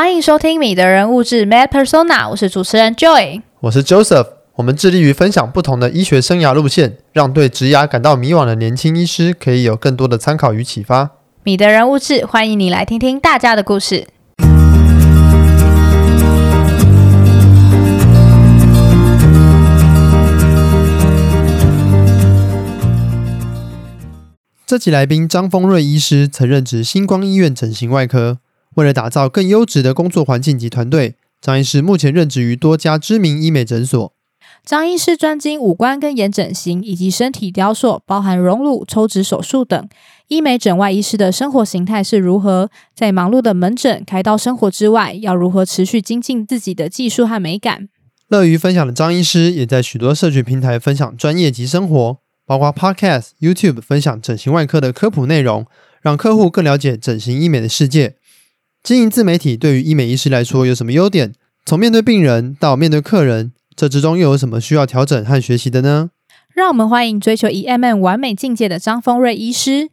欢迎收听《米的人物志 （Mad Persona》，我是主持人 Joy，我是 Joseph。我们致力于分享不同的医学生涯路线，让对职涯感到迷惘的年轻医师可以有更多的参考与启发。米的人物志，欢迎你来听听大家的故事。这期来宾张丰瑞医师曾任职星光医院整形外科。为了打造更优质的工作环境及团队，张医师目前任职于多家知名医美诊所。张医师专精五官跟眼整形以及身体雕塑，包含隆乳、抽脂手术等。医美诊外医师的生活形态是如何？在忙碌的门诊开刀生活之外，要如何持续精进自己的技术和美感？乐于分享的张医师也在许多社群平台分享专业及生活，包括 Podcast、YouTube 分享整形外科的科普内容，让客户更了解整形医美的世界。经营自媒体对于医美医师来说有什么优点？从面对病人到面对客人，这之中又有什么需要调整和学习的呢？让我们欢迎追求 EMM 完美境界的张丰瑞医师。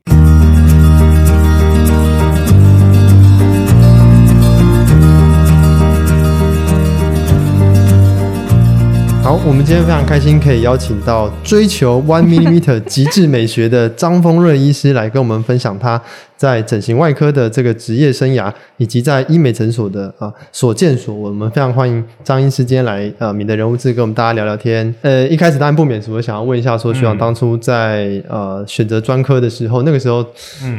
好，我们今天非常开心可以邀请到追求 One Millimeter 极致美学的张丰润医师来跟我们分享他在整形外科的这个职业生涯，以及在医美诊所的啊所见所闻。我们非常欢迎张医师今天来呃，米的人物志跟我们大家聊聊天。呃，一开始当然不免俗，我想要问一下说，学长当初在呃选择专科的时候，那个时候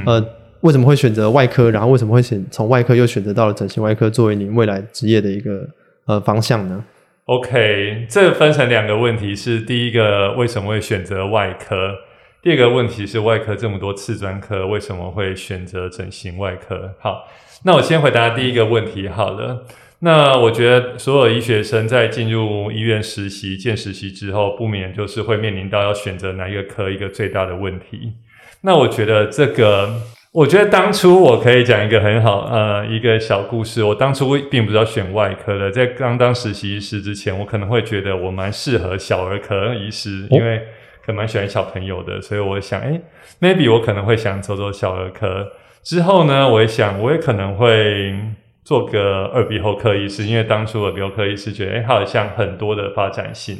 呃为什么会选择外科？然后为什么会选从外科又选择到了整形外科作为你未来职业的一个呃方向呢？OK，这分成两个问题，是第一个为什么会选择外科？第二个问题是外科这么多次专科，为什么会选择整形外科？好，那我先回答第一个问题好了。那我觉得所有医学生在进入医院实习、见实习之后，不免就是会面临到要选择哪一个科一个最大的问题。那我觉得这个。我觉得当初我可以讲一个很好呃一个小故事。我当初并不是要选外科的，在刚当实习医师之前，我可能会觉得我蛮适合小儿科医师，因为可蛮喜欢小朋友的，所以我想，诶 maybe 我可能会想走走小儿科。之后呢，我也想，我也可能会做个耳鼻喉科医师，因为当初耳鼻喉科医师觉得，诶好像很多的发展性。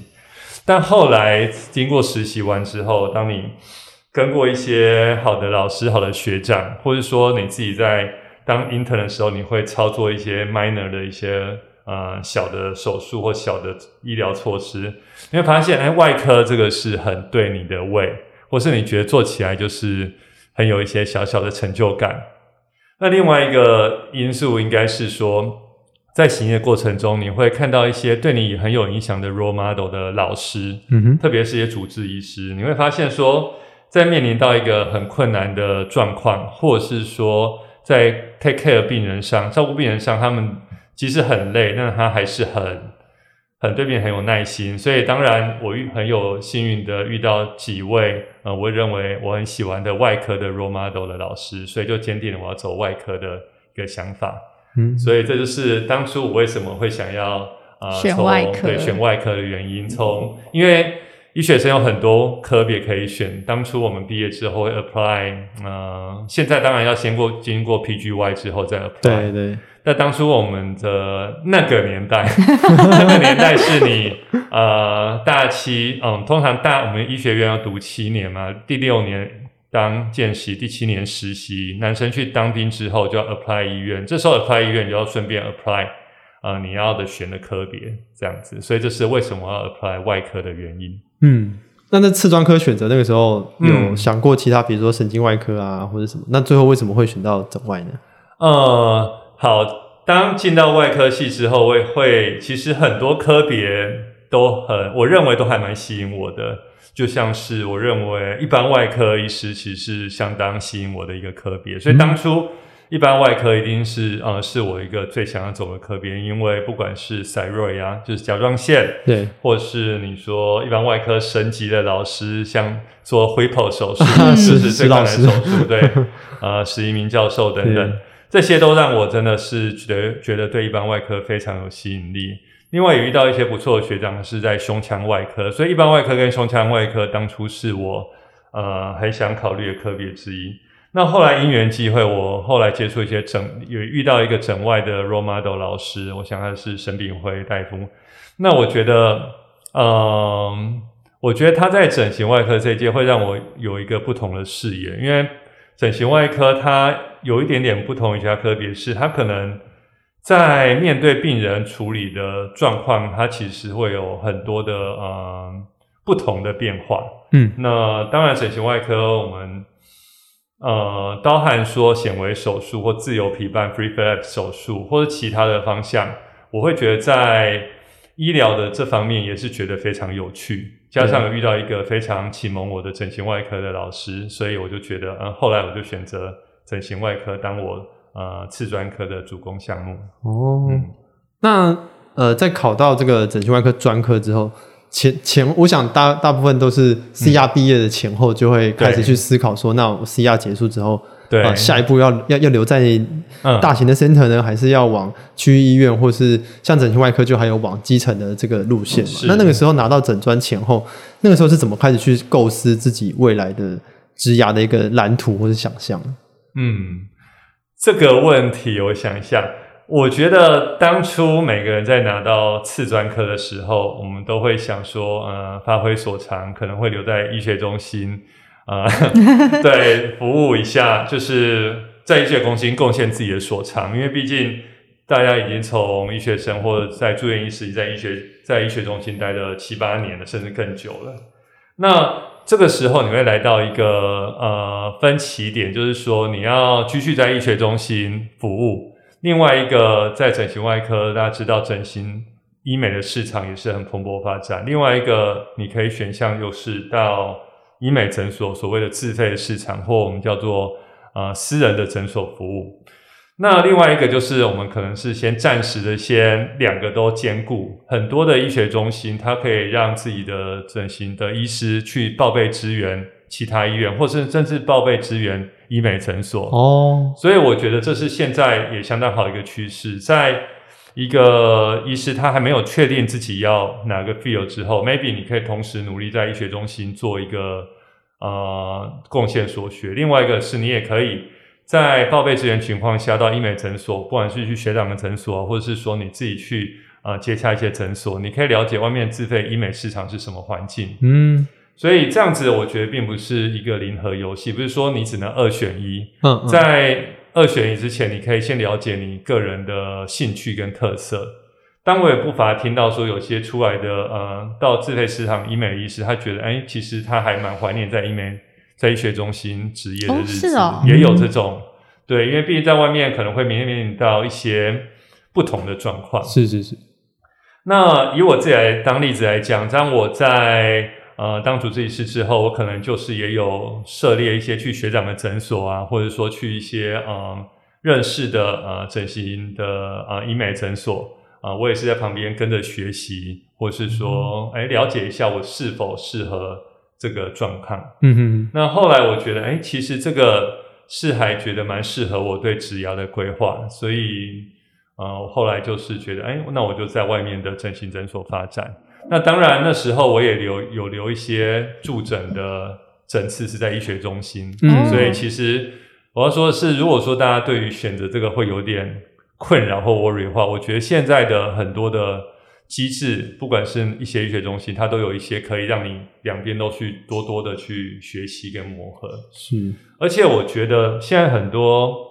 但后来经过实习完之后，当你跟过一些好的老师、好的学长，或者说你自己在当 intern 的时候，你会操作一些 minor 的一些呃小的手术或小的医疗措施，你会发现，哎，外科这个是很对你的胃，或是你觉得做起来就是很有一些小小的成就感。那另外一个因素应该是说，在行业过程中，你会看到一些对你很有影响的 role model 的老师，嗯哼，特别是一些主治医师，你会发现说。在面临到一个很困难的状况，或者是说在 take care 病人上，照顾病人上，他们即使很累，但他还是很很对病人很有耐心。所以当然，我遇很有幸运的遇到几位，呃，我认为我很喜欢的外科的 role model 的老师，所以就坚定了我要走外科的一个想法。嗯，所以这就是当初我为什么会想要啊、呃、选外科，对，选外科的原因。从因为。医学生有很多科别可以选。当初我们毕业之后会 apply，呃，现在当然要先过经过 PGY 之后再 apply。对对。但当初我们的那个年代，那个年代是你呃大七，嗯，通常大我们医学院要读七年嘛，第六年当见习，第七年实习。男生去当兵之后就要 apply 医院，这时候 apply 医院就要顺便 apply，呃，你要的选的科别这样子。所以这是为什么要 apply 外科的原因。嗯，那在次专科选择那个时候有想过其他，比如说神经外科啊，或者什么？那最后为什么会选到整外呢？呃，好，当进到外科系之后，会会其实很多科别都很，我认为都还蛮吸引我的。就像是我认为一般外科医师其实是相当吸引我的一个科别，所以当初。嗯一般外科一定是呃，是我一个最想要走的科别，因为不管是 thyroid 啊，就是甲状腺，对，或是你说一般外科神级的老师，像做 Whipple 手术，是是最困难的手术，对，呃，史一鸣教授等等，这些都让我真的是觉得觉得对一般外科非常有吸引力。另外也遇到一些不错的学长是在胸腔外科，所以一般外科跟胸腔外科当初是我呃很想考虑的科别之一。那后来因缘际会，我后来接触一些整，有遇到一个整外的 role model 老师，我想他是沈炳辉大夫。那我觉得，嗯、呃，我觉得他在整形外科这一届会让我有一个不同的视野，因为整形外科它有一点点不同于其他科别，是它可能在面对病人处理的状况，它其实会有很多的嗯不同的变化。嗯，那当然整形外科我们。呃，包含说显微手术或自由皮瓣 （free flap） 手术，或者其他的方向，我会觉得在医疗的这方面也是觉得非常有趣。加上有遇到一个非常启蒙我的整形外科的老师，所以我就觉得，嗯、呃，后来我就选择整形外科当我呃次专科的主攻项目。哦，嗯、那呃，在考到这个整形外科专科之后。前前，我想大大部分都是 CR 毕业的前后，就会开始去思考说，那我 CR 结束之后，对、呃，下一步要要要留在大型的 center 呢，嗯、还是要往区域医院，或是像整形外科，就还有往基层的这个路线嘛？那那个时候拿到整专前后，那个时候是怎么开始去构思自己未来的职涯的一个蓝图或是想象？嗯，这个问题我想一下。我觉得当初每个人在拿到次专科的时候，我们都会想说，呃，发挥所长，可能会留在医学中心，啊、呃，对，服务一下，就是在医学中心贡献自己的所长。因为毕竟大家已经从医学生或者在住院医师，在医学在医学中心待了七八年了，甚至更久了。那这个时候你会来到一个呃分歧点，就是说你要继续在医学中心服务。另外一个在整形外科，大家知道整形医美的市场也是很蓬勃发展。另外一个你可以选项又是到医美诊所，所谓的自费市场，或我们叫做呃私人的诊所服务。那另外一个就是我们可能是先暂时的先两个都兼顾。很多的医学中心，它可以让自己的整形的医师去报备支援其他医院，或是甚至报备支援。医美诊所哦，所以我觉得这是现在也相当好的一个趋势。在一个医师他还没有确定自己要哪个 field 之后，maybe 你可以同时努力在医学中心做一个呃贡献所学。另外一个是你也可以在报备资源情况下到医美诊所，不管是去学长的诊所，或者是说你自己去呃接洽一些诊所，你可以了解外面自费医美市场是什么环境。嗯。所以这样子，我觉得并不是一个零和游戏，不是说你只能二选一。嗯，嗯，在二选一之前，你可以先了解你个人的兴趣跟特色。当我也不乏听到说，有些出来的呃，到自费市场医美医师，他觉得，哎，其实他还蛮怀念在医美在医学中心执业的日子，哦哦、也有这种。对，因为毕竟在外面可能会面临到一些不同的状况。是是是。那以我自己来当例子来讲，当我在。呃，当主治医师之后，我可能就是也有涉猎一些去学长的诊所啊，或者说去一些呃认识的呃整形的呃医美诊所啊，呃，我也是在旁边跟着学习，或是说哎了解一下我是否适合这个状况。嗯哼。那后来我觉得，哎，其实这个是还觉得蛮适合我对职涯的规划，所以呃，后来就是觉得，哎，那我就在外面的整形诊所发展。那当然，那时候我也留有留一些驻诊的诊次是在医学中心，嗯，所以其实我要说的是，如果说大家对于选择这个会有点困扰或 worry 的话，我觉得现在的很多的机制，不管是一些医学中心，它都有一些可以让你两边都去多多的去学习跟磨合。是，而且我觉得现在很多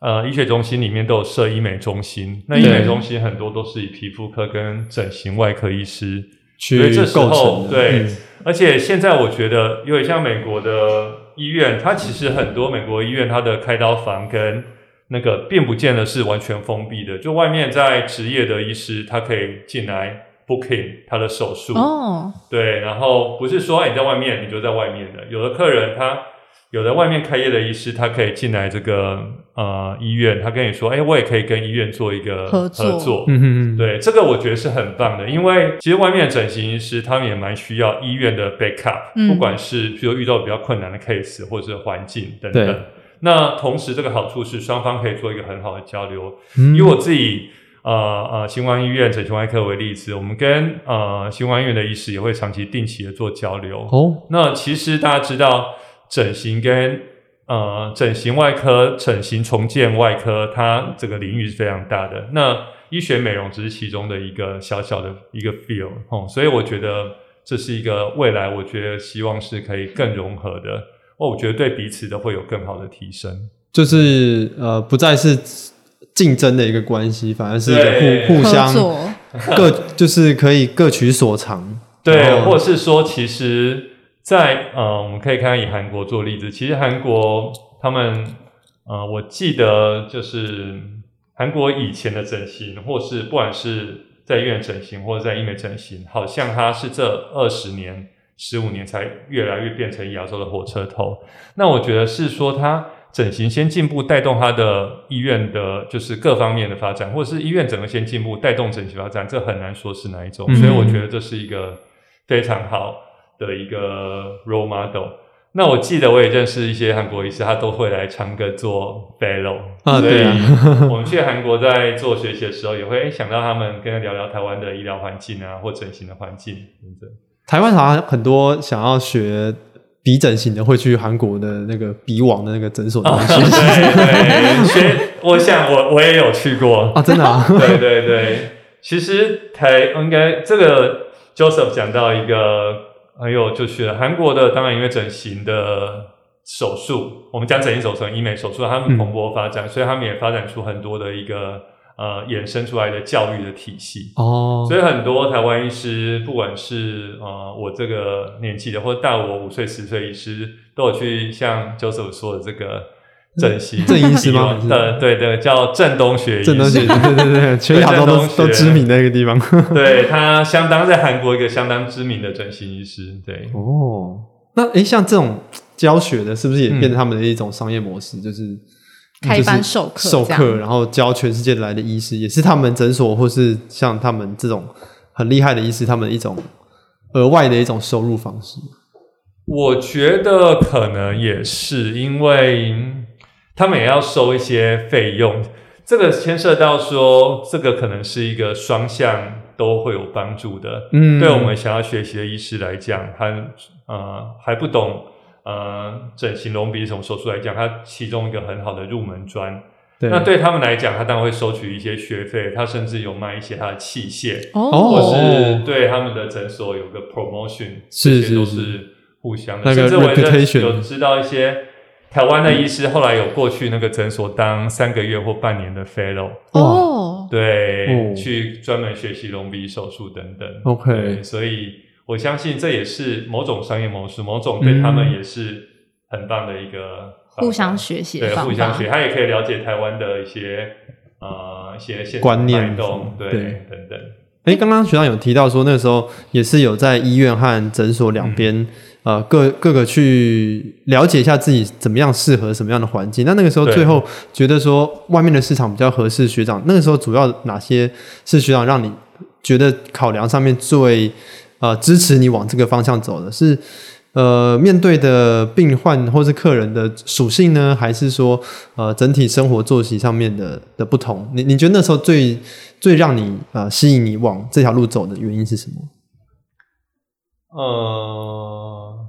呃医学中心里面都有设医美中心，那医美中心很多都是以皮肤科跟整形外科医师。所以这时候，对，嗯、而且现在我觉得，因为像美国的医院，它其实很多美国医院，它的开刀房跟那个并不见得是完全封闭的，就外面在执业的医师，他可以进来 booking 他的手术。哦，对，然后不是说你在外面你就在外面的，有的客人他。有的外面开业的医师，他可以进来这个呃医院，他跟你说，哎，我也可以跟医院做一个合作。合作嗯哼哼。对，这个我觉得是很棒的，因为其实外面的整形医师他们也蛮需要医院的 backup，嗯，不管是比如遇到比较困难的 case 或者是环境等等。那同时这个好处是双方可以做一个很好的交流。嗯。以我自己呃呃新光医院整形外科为例子，我们跟呃新光医院的医师也会长期定期的做交流。哦。那其实大家知道。整形跟呃，整形外科、整形重建外科，它这个领域是非常大的。那医学美容只是其中的一个小小的一个 field，哦，所以我觉得这是一个未来，我觉得希望是可以更融合的。哦，我觉得对彼此都会有更好的提升，就是呃，不再是竞争的一个关系，反而是一个互互相各 就是可以各取所长。对，或者是说，其实在，呃，我们可以看看以韩国做例子，其实韩国他们呃，我记得就是韩国以前的整形，或是不管是在医院整形或者在医美整形，好像它是这二十年、十五年才越来越变成亚洲的火车头。那我觉得是说，它整形先进步，带动它的医院的，就是各方面的发展，或者是医院整个先进步，带动整形发展，这很难说是哪一种。所以我觉得这是一个。非常好的一个 role model。那我记得我也认识一些韩国医师，他都会来唱歌做 fellow 啊。对啊，我们去韩国在做学习的时候，也会想到他们跟他聊聊台湾的医疗环境啊，或整形的环境等等。台湾好像很多想要学鼻整形的，会去韩国的那个鼻网的那个诊所学习。对对，学。我想我我也有去过啊，真的啊。对对对，其实台应该这个。Joseph 讲到一个很有就是韩国的，当然因为整形的手术，我们讲整形手术、医美手术，他们蓬勃发展，嗯、所以他们也发展出很多的一个呃衍生出来的教育的体系。哦，所以很多台湾医师，不管是呃我这个年纪的，或者大我五岁、十岁医师，都有去像 Joseph 说的这个。整形郑医师吗？呃，对对，叫郑东学医师。郑东学，对对对，全亚洲都都知名的一个地方。对，他相当在韩国一个相当知名的整形医师。对哦，那诶像这种教学的，是不是也变成他们的一种商业模式？嗯、就是开班授课，授课，然后教全世界来的医师，也是他们诊所或是像他们这种很厉害的医师，他们的一种额外的一种收入方式。我觉得可能也是因为。他们也要收一些费用，这个牵涉到说，这个可能是一个双向都会有帮助的。嗯，对我们想要学习的医师来讲，他呃还不懂呃整形隆鼻这种手术来讲，他其中一个很好的入门砖。对，那对他们来讲，他当然会收取一些学费，他甚至有卖一些他的器械，哦，或是对他们的诊所有个 promotion，是这些都是互相的。那个 reputation 有知道一些。台湾的医师后来有过去那个诊所当三个月或半年的 fellow 哦，对，哦、去专门学习隆鼻手术等等。OK，所以我相信这也是某种商业模式，某种对他们也是很棒的一个互相学习，对，互相学，他也可以了解台湾的一些呃一些观念，对，对。等等。诶，刚刚学长有提到说，那个时候也是有在医院和诊所两边。嗯呃，各各个去了解一下自己怎么样适合什么样的环境。那那个时候最后觉得说外面的市场比较合适，学长那个时候主要哪些是学长让你觉得考量上面最呃支持你往这个方向走的？是呃面对的病患或是客人的属性呢，还是说呃整体生活作息上面的的不同？你你觉得那时候最最让你呃吸引你往这条路走的原因是什么？呃，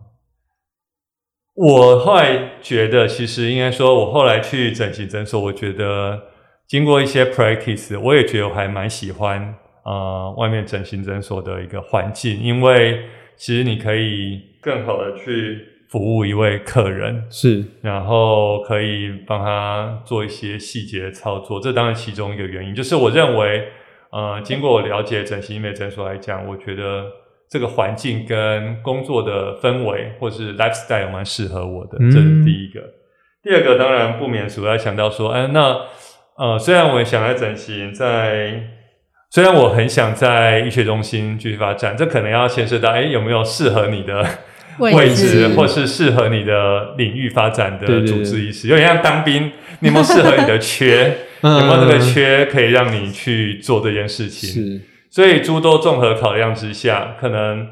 我后来觉得，其实应该说，我后来去整形诊所，我觉得经过一些 practice，我也觉得我还蛮喜欢呃外面整形诊所的一个环境，因为其实你可以更好的去服务一位客人，是，然后可以帮他做一些细节的操作，这当然其中一个原因，就是我认为，呃，经过我了解整形医美诊所来讲，我觉得。这个环境跟工作的氛围或是 lifestyle 蛮适合我的，这是第一个。嗯、第二个当然不免主要想到说，哎，那呃，虽然我想来整形，在虽然我很想在医学中心继续发展，这可能要牵涉到，哎，有没有适合你的位置，或是适合你的领域发展的主治医师？有点像当兵，你有没有适合你的缺？有没有这个缺可以让你去做这件事情？是。所以诸多综合考量之下，可能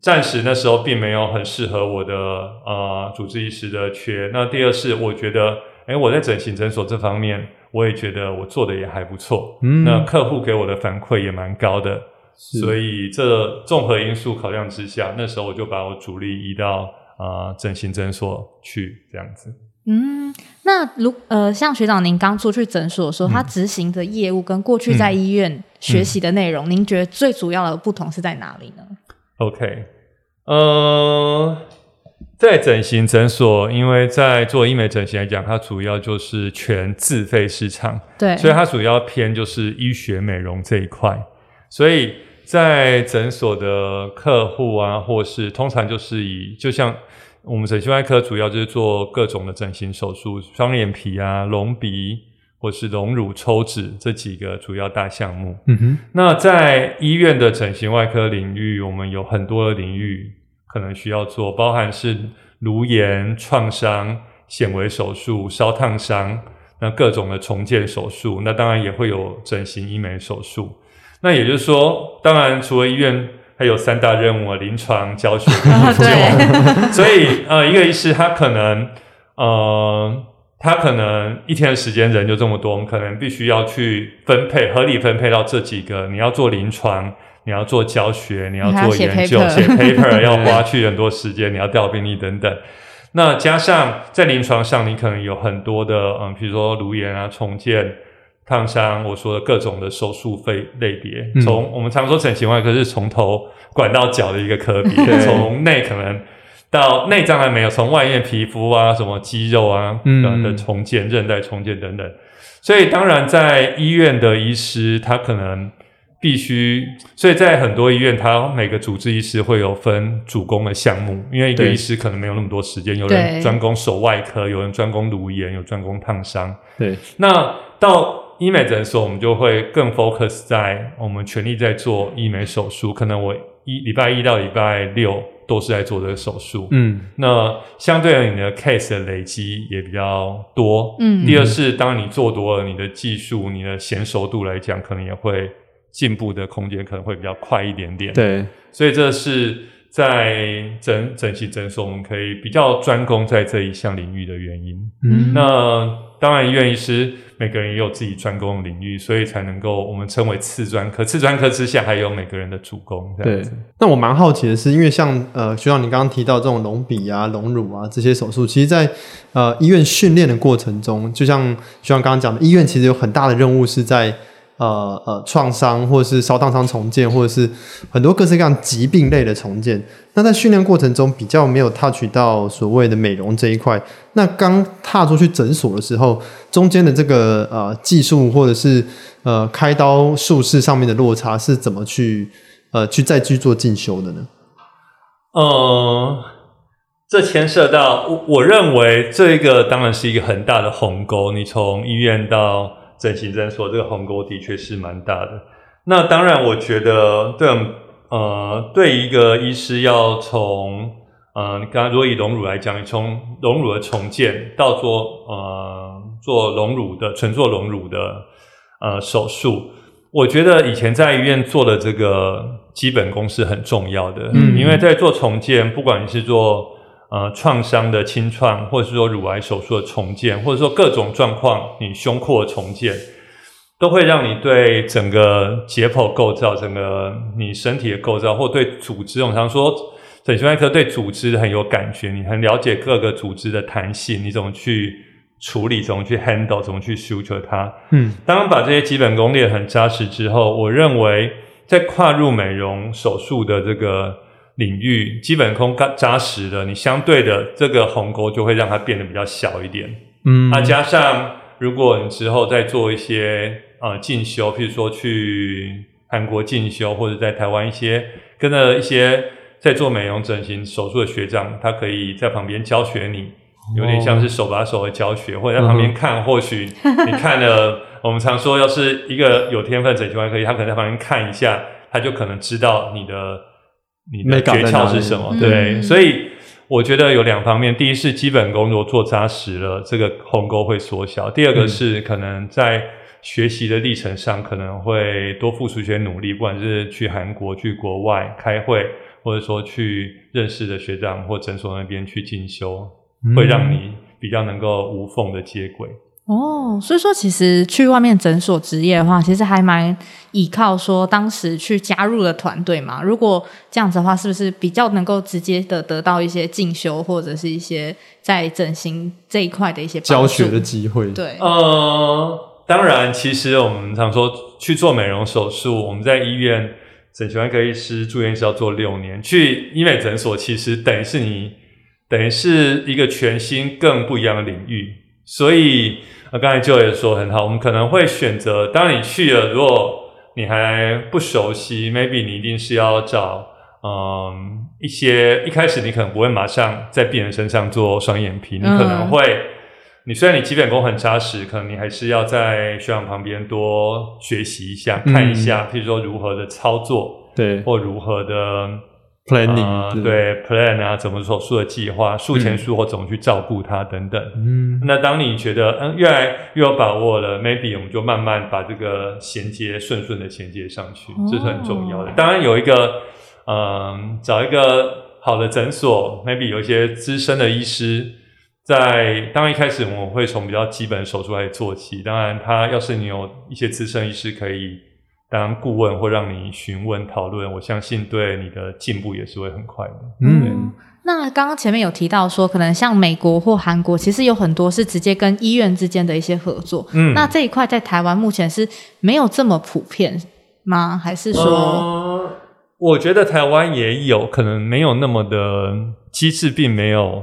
暂时那时候并没有很适合我的呃主治医师的缺。那第二是，我觉得，哎，我在整形诊所这方面，我也觉得我做的也还不错。嗯，那客户给我的反馈也蛮高的。是。所以这综合因素考量之下，那时候我就把我主力移到啊、呃、整形诊所去这样子。嗯，那如呃，像学长您刚出去诊所的时候，嗯、他执行的业务跟过去在医院学习的内容，嗯、您觉得最主要的不同是在哪里呢？OK，呃，在整形诊所，因为在做医美整形来讲，它主要就是全自费市场，对，所以它主要偏就是医学美容这一块，所以在诊所的客户啊，或是通常就是以就像。我们整形外科主要就是做各种的整形手术，双眼皮啊、隆鼻或是隆乳抽脂这几个主要大项目。嗯哼。那在医院的整形外科领域，我们有很多的领域可能需要做，包含是颅颜、创伤、显微手术、烧烫伤，那各种的重建手术，那当然也会有整形医美手术。那也就是说，当然除了医院。还有三大任务啊，临床、教学、研究。所以，呃，一个医师他可能，呃，他可能一天的时间人就这么多，我们可能必须要去分配，合理分配到这几个。你要做临床，你要做教学，你要做研究，写 paper 要花去很多时间，你要调病例等等。那加上在临床上，你可能有很多的，嗯，比如说颅炎啊，重建。烫伤，我说的各种的手术费类别，从、嗯、我们常说整形外科是从头管到脚的一个科别，从内可能到内脏还没有，从外面皮肤啊，什么肌肉啊、嗯、的重建、韧带重建等等。所以当然在医院的医师，他可能必须，所以在很多医院，他每个主治医师会有分主攻的项目，因为一个医师可能没有那么多时间，有人专攻手外科，有人专攻颅炎，有专攻烫伤。对，那到医美诊所，我们就会更 focus 在我们全力在做医美手术。可能我一礼拜一到礼拜六都是在做这个手术。嗯，那相对而你的 case 的累积也比较多。嗯，第二是当你做多了，你的技术、你的娴熟度来讲，可能也会进步的空间可能会比较快一点点。对，所以这是在整整形诊所，我们可以比较专攻在这一项领域的原因。嗯，那。当然，医院医师每个人也有自己专攻的领域，所以才能够我们称为次专科。次专科之下，还有每个人的主攻。对。那我蛮好奇的是，因为像呃，学长你刚刚提到这种隆鼻啊、隆乳啊这些手术，其实在呃医院训练的过程中，就像学长刚刚讲的，医院其实有很大的任务是在。呃呃，创伤或者是烧烫伤重建，或者是很多各式各样疾病类的重建。那在训练过程中比较没有 touch 到所谓的美容这一块。那刚踏出去诊所的时候，中间的这个呃技术或者是呃开刀术式上面的落差是怎么去呃去再去做进修的呢？呃，这牵涉到我我认为这个当然是一个很大的鸿沟。你从医院到整形诊所这个鸿沟的确是蛮大的。那当然，我觉得对呃，对一个医师要从呃，你刚刚如果以隆乳来讲，你从隆乳的重建到做呃做隆乳的纯做隆乳的呃手术，我觉得以前在医院做的这个基本功是很重要的。嗯，因为在做重建，不管你是做呃，创伤的清创，或者是说乳癌手术的重建，或者说各种状况，你胸廓的重建，都会让你对整个解剖构造、整个你身体的构造，或对组织，我常说整形外科对组织很有感觉，你很了解各个组织的弹性，你怎么去处理，怎么去 handle，怎么去 suture 它。嗯，当把这些基本功练很扎实之后，我认为在跨入美容手术的这个。领域基本功扎扎实的，你相对的这个鸿沟就会让它变得比较小一点。嗯，啊，加上如果你之后再做一些呃进修，譬如说去韩国进修，或者在台湾一些跟着一些在做美容整形手术的学长，他可以在旁边教学你，有点像是手把手的教学，或者在旁边看，或许 你看了，我们常说，要是一个有天分整形外科医，他可能在旁边看一下，他就可能知道你的。你的诀窍是什么？对，嗯、所以我觉得有两方面。第一是基本功如果做扎实了，这个鸿沟会缩小；第二个是可能在学习的历程上可能会多付出一些努力，不管是去韩国、去国外开会，或者说去认识的学长或诊所那边去进修，会让你比较能够无缝的接轨。哦，所以说其实去外面诊所执业的话，其实还蛮依靠说当时去加入了团队嘛。如果这样子的话，是不是比较能够直接的得到一些进修或者是一些在整形这一块的一些教学的机会？对，呃，当然，其实我们常说去做美容手术，我们在医院整形外科医师住院是要做六年，去医美诊所其实等于是你等于是一个全新更不一样的领域，所以。那刚才就也说很好，我们可能会选择，当你去了，如果你还不熟悉，maybe 你一定是要找，嗯，一些一开始你可能不会马上在病人身上做双眼皮，你可能会，嗯、你虽然你基本功很扎实，可能你还是要在学长旁边多学习一下，嗯、看一下，譬如说如何的操作，对，或如何的。planning、呃、对 plan 啊，怎么手术的计划，术前术后怎么去照顾他等等。嗯，那当你觉得嗯越来越有把握了，maybe 我们就慢慢把这个衔接顺顺的衔接上去，这是很重要的。哦、当然有一个嗯、呃，找一个好的诊所，maybe 有一些资深的医师在。当然一开始我们会从比较基本的手术来做起。当然，他要是你有一些资深医师可以。当顾问或让你询问讨论，我相信对你的进步也是会很快的。嗯，那刚刚前面有提到说，可能像美国或韩国，其实有很多是直接跟医院之间的一些合作。嗯，那这一块在台湾目前是没有这么普遍吗？还是说？呃，我觉得台湾也有可能没有那么的机制，并没有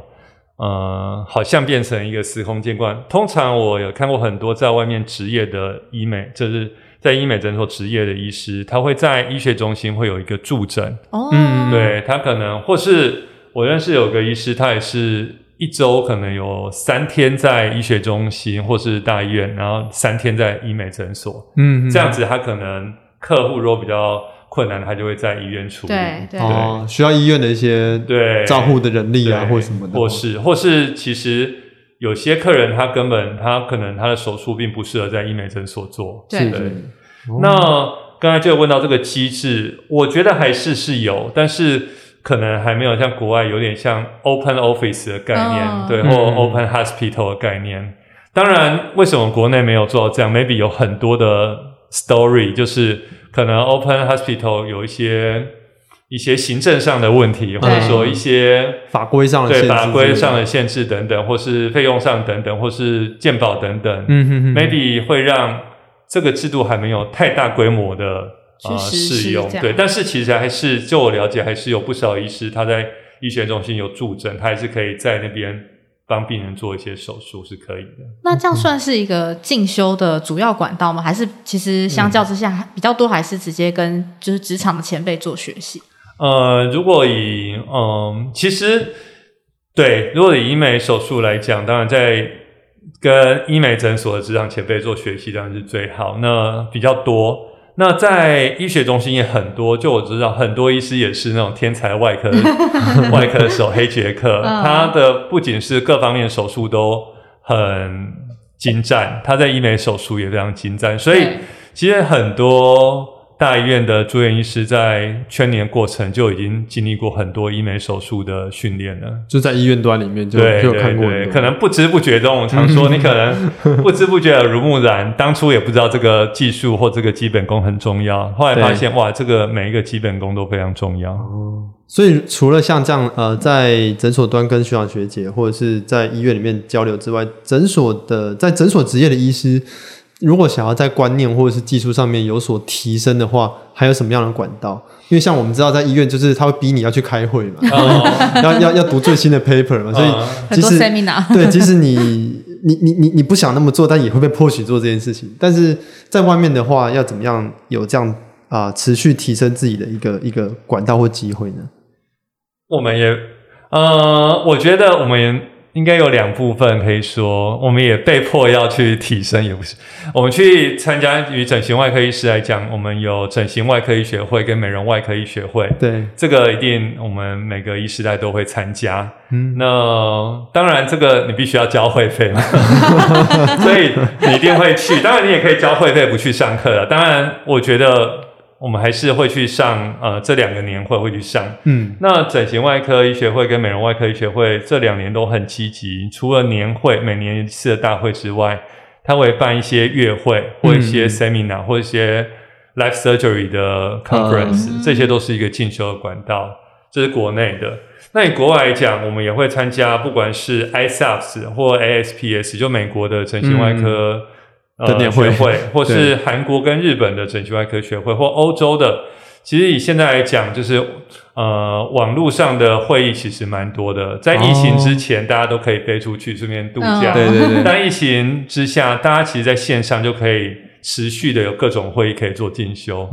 呃，好像变成一个司空见惯。通常我有看过很多在外面执业的医美，就是。在医美诊所执业的医师，他会在医学中心会有一个助诊。哦，嗯，对，他可能或是我认识有个医师，他也是一周可能有三天在医学中心或是大医院，然后三天在医美诊所。嗯，这样子他可能客户如果比较困难，他就会在医院处理。对对，哦，需要医院的一些对照护的人力啊，或什么的，或是或是其实。有些客人他根本他可能他的手术并不适合在医美诊所做，对。对那刚才就问到这个机制，我觉得还是是有，但是可能还没有像国外有点像 open office 的概念，哦、对，或 open hospital 的概念。嗯、当然，为什么国内没有做到这样？Maybe 有很多的 story，就是可能 open hospital 有一些。一些行政上的问题，或者说一些法规上的对法规上的限制等等，或是费用上等等，或是鉴保等等，嗯哼哼，maybe 会让这个制度还没有太大规模的呃适用，对。但是其实还是，就我了解，还是有不少医师他在医学中心有助诊，他还是可以在那边帮病人做一些手术，是可以的。那这样算是一个进修的主要管道吗？还是其实相较之下比较多，还是直接跟就是职场的前辈做学习？呃，如果以嗯，其实对，如果以医美手术来讲，当然在跟医美诊所的职场前辈做学习当然是最好。那比较多，那在医学中心也很多，就我知道很多医师也是那种天才外科 外科手黑杰克，他的不仅是各方面手术都很精湛，他在医美手术也非常精湛，所以其实很多。大医院的住院医师在圈年过程就已经经历过很多医美手术的训练了，就在医院端里面就对就有看过，可能不知不觉中，我常说你可能不知不觉耳濡目染，当初也不知道这个技术或这个基本功很重要，后来发现哇，这个每一个基本功都非常重要。哦，所以除了像这样呃，在诊所端跟学长学姐或者是在医院里面交流之外，诊所的在诊所执业的医师。如果想要在观念或者是技术上面有所提升的话，还有什么样的管道？因为像我们知道，在医院就是他会逼你要去开会嘛，要要要读最新的 paper 嘛，所以其实对，即使你你你你你不想那么做，但也会被迫许做这件事情。但是在外面的话，要怎么样有这样啊、呃、持续提升自己的一个一个管道或机会呢？我们也呃，我觉得我们也。应该有两部分可以说，我们也被迫要去提升，也不是。我们去参加，与整形外科医师来讲，我们有整形外科医学会跟美容外科医学会。对，这个一定我们每个医师代都会参加。嗯，那当然，这个你必须要交会费嘛，所以你一定会去。当然，你也可以交会费不去上课了。当然，我觉得。我们还是会去上，呃，这两个年会会去上。嗯，那整形外科医学会跟美容外科医学会这两年都很积极，除了年会每年一次的大会之外，他会办一些月会或一些 seminar、嗯、或一些 life surgery 的 conference，、嗯、这些都是一个进修的管道。这是国内的。那以国外来讲，我们也会参加，不管是 ISAPS 或 ASPS，就美国的整形外科、嗯、呃学会，或是韩国跟日本的整形外科学会，或欧洲的。其实以现在来讲，就是呃网络上的会议其实蛮多的。在疫情之前，大家都可以飞出去顺便度假。对对对。但疫情之下，大家其实在线上就可以持续的有各种会议可以做进修。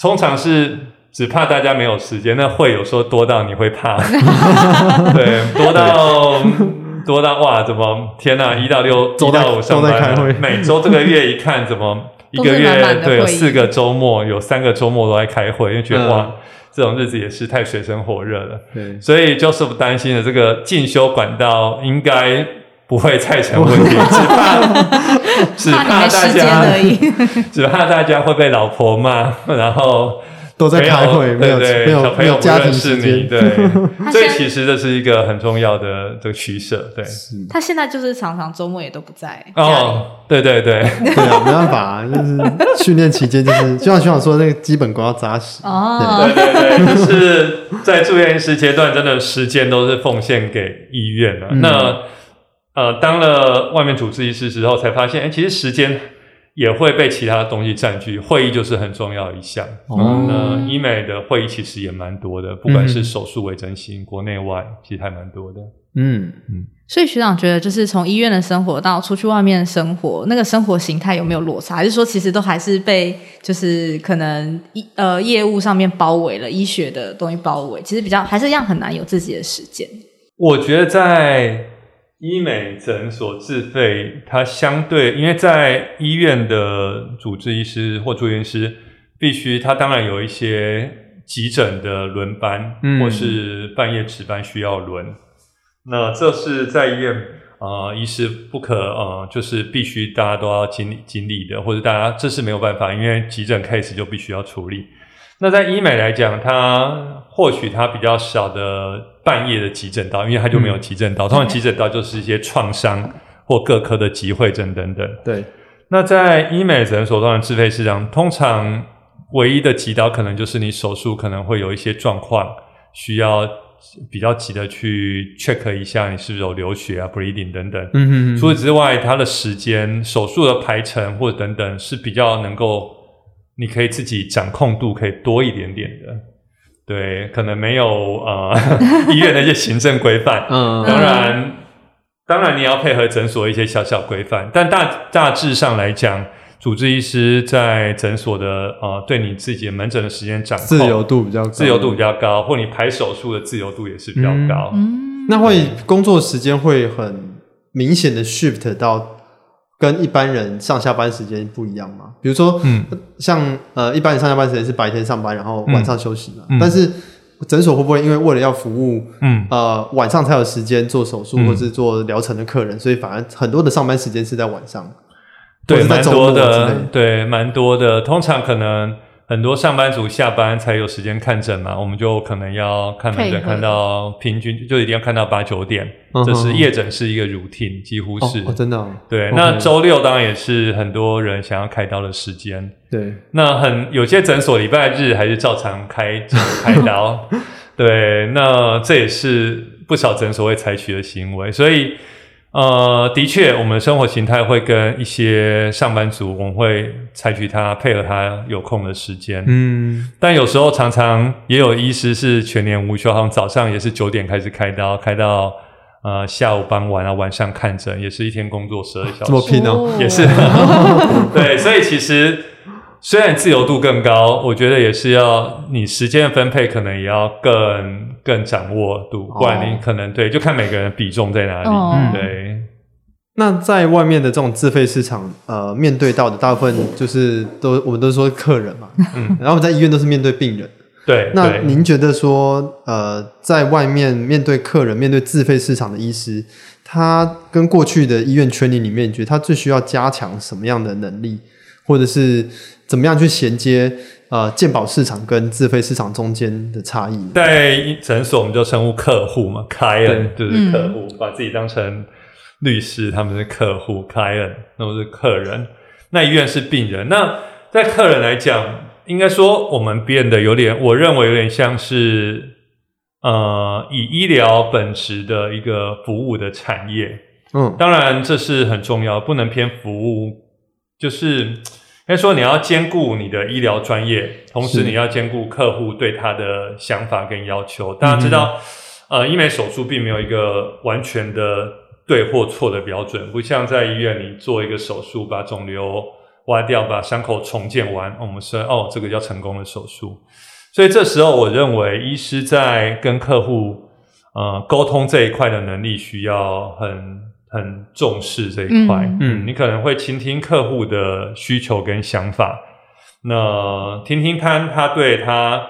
通常是。只怕大家没有时间，那会有时候多到你会怕，对，多到 多到哇，怎么天哪，一到六一到五上班，每周这个月一看，怎么一个月对有四个周末，有三个周末都在开会，因为觉得哇，这种日子也是太水深火热了。对，所以就是不担心的这个进修管道应该不会再成问题，只怕只怕大家 只怕大家会被老婆骂，然后。都在开会，没有对对对，小朋友不认识你，对，所以其实这是一个很重要的这个取舍，对。他现在就是常常周末也都不在。哦，对对对，对啊，没办法啊，就是训练期间就是，就像学长说，那个基本功要扎实。哦，对。对对，就是在住院医师阶段，真的时间都是奉献给医院了。嗯、那呃，当了外面主治医师之后，才发现，哎，其实时间。也会被其他东西占据，会议就是很重要一项。哦，那医美的会议其实也蛮多的，不管是手术、微整形，国内外其实还蛮多的。嗯嗯。所以学长觉得，就是从医院的生活到出去外面的生活，那个生活形态有没有落差？还是说，其实都还是被就是可能医呃业务上面包围了，医学的东西包围，其实比较还是一样很难有自己的时间。我觉得在。医美诊所自费，它相对，因为在医院的主治医师或住院医师，必须他当然有一些急诊的轮班，嗯、或是半夜值班需要轮。那这是在医院啊、呃，医师不可呃，就是必须大家都要经历经历的，或者大家这是没有办法，因为急诊 case 就必须要处理。那在医美来讲，它或许它比较少的半夜的急诊刀，因为它就没有急诊刀。嗯、通常急诊刀就是一些创伤或各科的急会诊等等。对。那在医美诊所当然自费市场，通常唯一的急刀可能就是你手术可能会有一些状况，需要比较急的去 check 一下你是不是有流血啊、bleeding 等等。嗯哼嗯。除此之外，它的时间、手术的排程或者等等是比较能够。你可以自己掌控度可以多一点点的，对，可能没有呃 医院那些行政规范，嗯，当然，当然你要配合诊所一些小小规范，但大大致上来讲，主治医师在诊所的呃对你自己的门诊的时间掌控自由度比较高，自由度比较高，或你排手术的自由度也是比较高，嗯，那会工作时间会很明显的 shift 到。跟一般人上下班时间不一样吗？比如说，嗯，像呃，一般人上下班时间是白天上班，然后晚上休息嘛。嗯、但是诊所会不会因为为了要服务，嗯，呃，晚上才有时间做手术、嗯、或是做疗程的客人，所以反而很多的上班时间是在晚上，对，蛮多的，对，蛮多的。通常可能。很多上班族下班才有时间看诊嘛，我们就可能要看门诊看到平均就一定要看到八九点，嗯、这是夜诊是一个 routine，几乎是、哦、真的、哦。对，那周六当然也是很多人想要开刀的时间。对，那很有些诊所礼拜日还是照常开开刀。对，那这也是不少诊所会采取的行为，所以。呃，的确，我们的生活形态会跟一些上班族，我们会采取他配合他有空的时间。嗯，但有时候常常也有医师是全年无休，好像早上也是九点开始开刀，开到呃下午傍晚啊，晚上看诊，也是一天工作十二小时，这么拼哦，也是。对，所以其实。虽然自由度更高，我觉得也是要你时间的分配，可能也要更更掌握度，不然你可能对，就看每个人比重在哪里。哦、对。那在外面的这种自费市场，呃，面对到的大部分就是都我们都说客人嘛，嗯，然后在医院都是面对病人。对。那您觉得说，呃，在外面面对客人、面对自费市场的医师，他跟过去的医院圈里里面，你觉得他最需要加强什么样的能力，或者是？怎么样去衔接呃健保市场跟自费市场中间的差异？在诊所我们就称呼客户嘛，client 就是客户，嗯、把自己当成律师，他们是客户 （client），那我是客人。那医院是病人。那在客人来讲，应该说我们变得有点，我认为有点像是呃，以医疗本质的一个服务的产业。嗯，当然这是很重要，不能偏服务。就是应该说你要兼顾你的医疗专业，同时你要兼顾客户对他的想法跟要求。大家知道，嗯、呃，医美手术并没有一个完全的对或错的标准，不像在医院你做一个手术，把肿瘤挖掉，把伤口重建完，我们说哦，这个叫成功的手术。所以这时候，我认为医师在跟客户呃沟通这一块的能力需要很很重视这一块。嗯，嗯，你可能会倾听客户的需求跟想法，那听听看他对他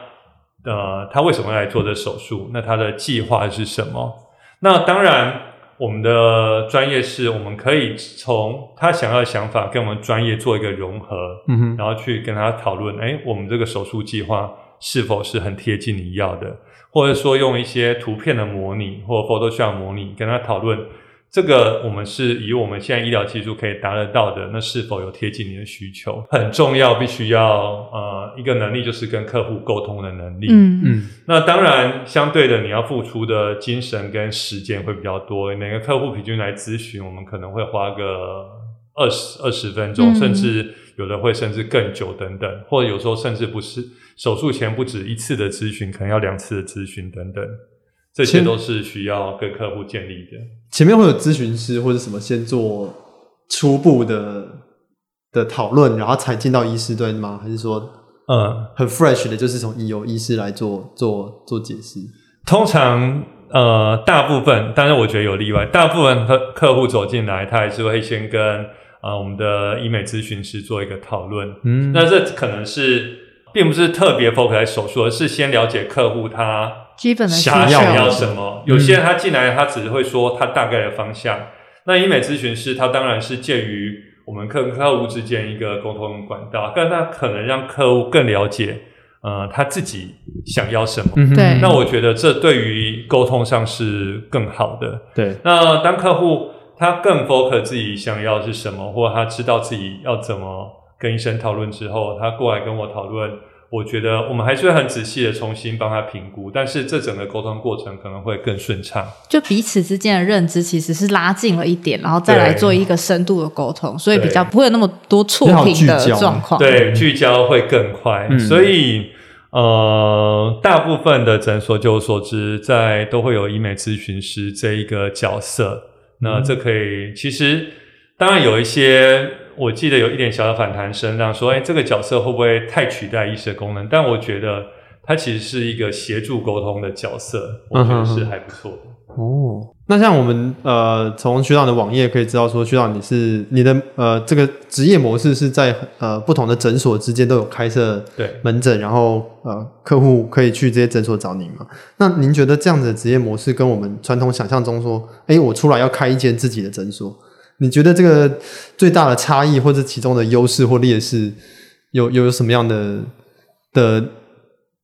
呃他为什么要来做这手术，那他的计划是什么？那当然。我们的专业是，我们可以从他想要的想法跟我们专业做一个融合，嗯哼，然后去跟他讨论，哎，我们这个手术计划是否是很贴近你要的，或者说用一些图片的模拟或 Photoshop 模拟跟他讨论。这个我们是以我们现在医疗技术可以达得到的，那是否有贴近你的需求？很重要，必须要呃一个能力，就是跟客户沟通的能力。嗯嗯。那当然，相对的，你要付出的精神跟时间会比较多。每个客户平均来咨询，我们可能会花个二十二十分钟，嗯，甚至有的会甚至更久等等，或者有时候甚至不是手术前不止一次的咨询，可能要两次的咨询等等。这些都是需要跟客户建立的。前面会有咨询师或者什么先做初步的的讨论，然后才进到医师端吗？还是说，嗯，很 fresh 的，就是从由医师来做做做解释？通常，呃，大部分，当然我觉得有例外，大部分客客户走进来，他还是会先跟啊、呃、我们的医美咨询师做一个讨论。嗯，那这可能是并不是特别 focus 在手术，而是先了解客户他。基本的想要什么？有些人他进来，他只是会说他大概的方向。嗯、那医美咨询师他当然是介于我们客客户之间一个沟通管道，但他可能让客户更了解，呃，他自己想要什么。对、嗯。那我觉得这对于沟通上是更好的。对。那当客户他更 focus 自己想要是什么，或者他知道自己要怎么跟医生讨论之后，他过来跟我讨论。我觉得我们还是会很仔细的重新帮他评估，但是这整个沟通过程可能会更顺畅。就彼此之间的认知其实是拉近了一点，然后再来做一个深度的沟通，所以比较不会有那么多错评的状况。对，聚焦会更快。嗯、所以呃，大部分的诊所，就我所知，在都会有医美咨询师这一个角色。那这可以，其实当然有一些。我记得有一点小的反弹声，让说，哎，这个角色会不会太取代医师的功能？但我觉得它其实是一个协助沟通的角色，我觉得是还不错的。哦，那像我们呃，从学长的网页可以知道说，学长你是你的呃这个职业模式是在呃不同的诊所之间都有开设对门诊，然后呃客户可以去这些诊所找您嘛？那您觉得这样子的职业模式跟我们传统想象中说，哎，我出来要开一间自己的诊所？你觉得这个最大的差异，或者其中的优势或劣势，有有什么样的的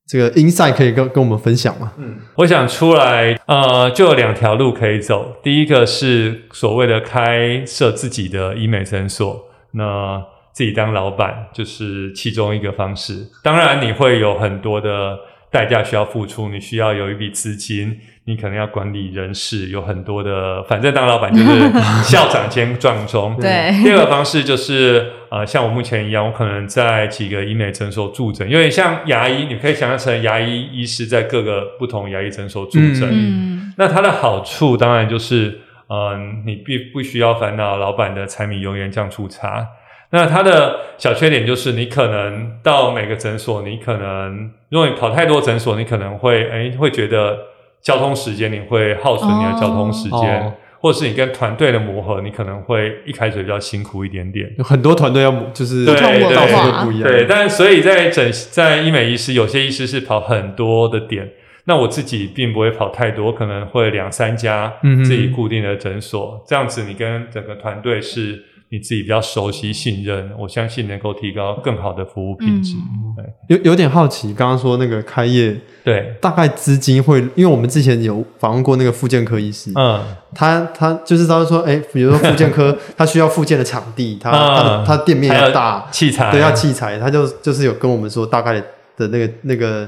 这个 insight 可以跟跟我们分享吗？嗯，我想出来，呃，就有两条路可以走。第一个是所谓的开设自己的医美诊所，那自己当老板就是其中一个方式。当然，你会有很多的代价需要付出，你需要有一笔资金。你可能要管理人事，有很多的，反正当老板就是 校长兼撞钟。对。第二个方式就是，呃，像我目前一样，我可能在几个医美诊所驻诊，因为像牙医，你可以想象成牙医医师在各个不同牙医诊所驻诊。嗯。那它的好处当然就是，嗯、呃，你必不需要烦恼老板的柴米油盐酱醋茶。那它的小缺点就是，你可能到每个诊所，你可能如果你跑太多诊所，你可能会哎会觉得。交通时间，你会耗损你的交通时间，哦，或者是你跟团队的磨合，你可能会一开始比较辛苦一点点。有很多团队要就是对对对，但所以在整在医美医师，有些医师是跑很多的点，那我自己并不会跑太多，可能会两三家自己固定的诊所，嗯，这样子你跟整个团队是你自己比较熟悉、信任，我相信能够提高更好的服务品质。嗯、对，有有点好奇，刚刚说那个开业，对，大概资金会，因为我们之前有访问过那个复健科医师，嗯，他他就是他说，哎，比如说复健科，他需要复健的场地，他、嗯、他的他店面要大，器材，对，要器材，他就就是有跟我们说大概的那个那个。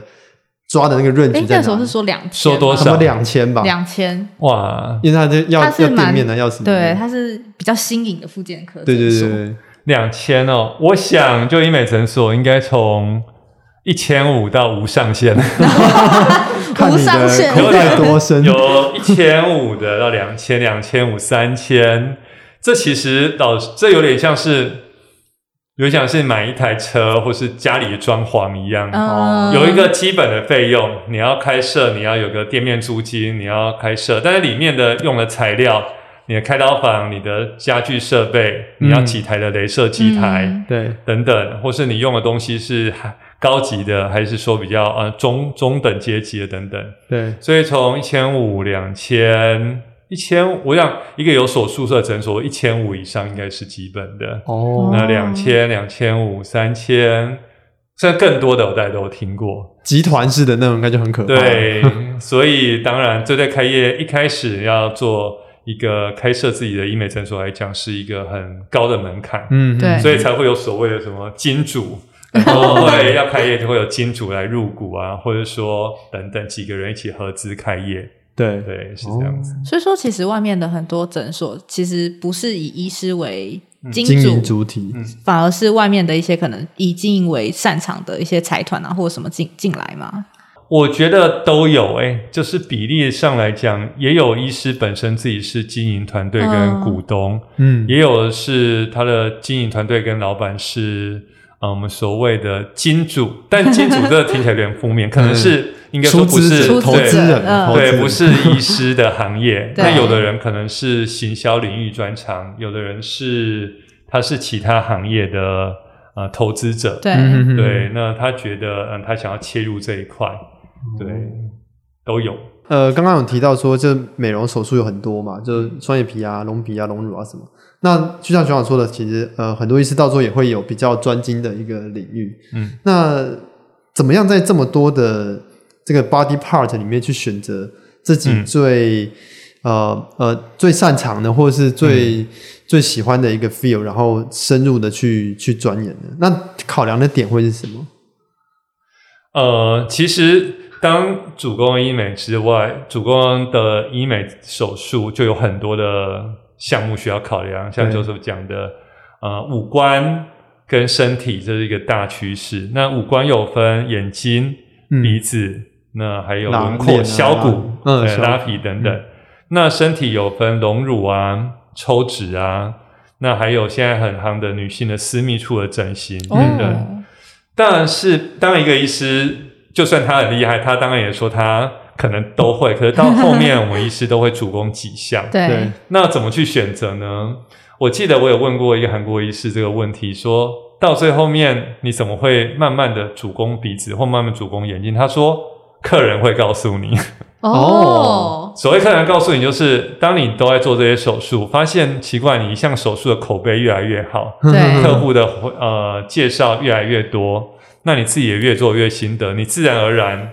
抓的那个润值在哪？那时候是说两千，说多少？什么两千吧？两千哇！因为他就要要店面呢，要什么？对，他是比较新颖的复健科。对对对对，两千哦！我想就医美诊所应该从一千五到无上限，无上限口袋多深？有一千五的到两千，两千五三千，这其实导这有点像是。有像是买一台车，或是家里的装潢一样，哦，有一个基本的费用，你要开设，你要有个店面租金，你要开设，但是里面的用的材料，你的开刀房，你的家具设备，你要几台的镭射机台，嗯、对，等等，或是你用的东西是高级的，还是说比较呃中中等阶级的等等，对，所以从一千五、两千。一千，我想一个有手术的诊所，一千五以上应该是基本的。哦，那两千、两千五、三千，甚至更多的，我大家都有听过。集团式的那种应该就很可怕。对，所以当然，这在开业一开始要做一个开设自己的医美诊所来讲，是一个很高的门槛。嗯，对，所以才会有所谓的什么金主，然后会要开业就会有金主来入股啊，或者说等等几个人一起合资开业。对对，是这样子。所以说，其实外面的很多诊所，其实不是以医师为，经营主体，反而是外面的一些可能以经营为擅长的一些财团啊，或者什么进进来嘛。我觉得都有诶、欸，就是比例上来讲，也有医师本身自己是经营团队跟股东，嗯，也有的是他的经营团队跟老板是。啊，我们所谓的金主，但金主这个听起来有点负面，可能是应该说不是投资人，对，不是医师的行业。那有的人可能是行销领域专长，有的人是他是其他行业的呃投资者，对对。那他觉得嗯，他想要切入这一块，对，都有。呃，刚刚有提到说，这美容手术有很多嘛，就是双眼皮啊、隆鼻啊、隆乳啊什么。那就像学长说的，其实呃，很多医师到时候也会有比较专精的一个领域。嗯，那怎么样在这么多的这个 body part 里面去选择自己最、嗯、呃呃最擅长的，或者是最、嗯、最喜欢的一个 feel，然后深入的去去钻研的？那考量的点会是什么？呃，其实当主攻医美之外，主攻的医美手术就有很多的。项目需要考量，像就是讲的，呃，五官跟身体这是一个大趋势。那五官有分眼睛、嗯、鼻子，那还有轮廓、削骨、嗯、对拉皮等等。嗯、那身体有分隆乳啊、抽脂啊，那还有现在很夯的女性的私密处的整形等等。哦、当然是当一个医师，就算他很厉害，他当然也说他。可能都会，可是到后面我们医师都会主攻几项。对，那怎么去选择呢？我记得我有问过一个韩国医师这个问题，说到最后面你怎么会慢慢的主攻鼻子或慢慢主攻眼睛？他说客人会告诉你。哦，所谓客人告诉你，就是当你都在做这些手术，发现奇怪，你一项手术的口碑越来越好，对，客户的呃介绍越来越多，那你自己也越做越心得，你自然而然。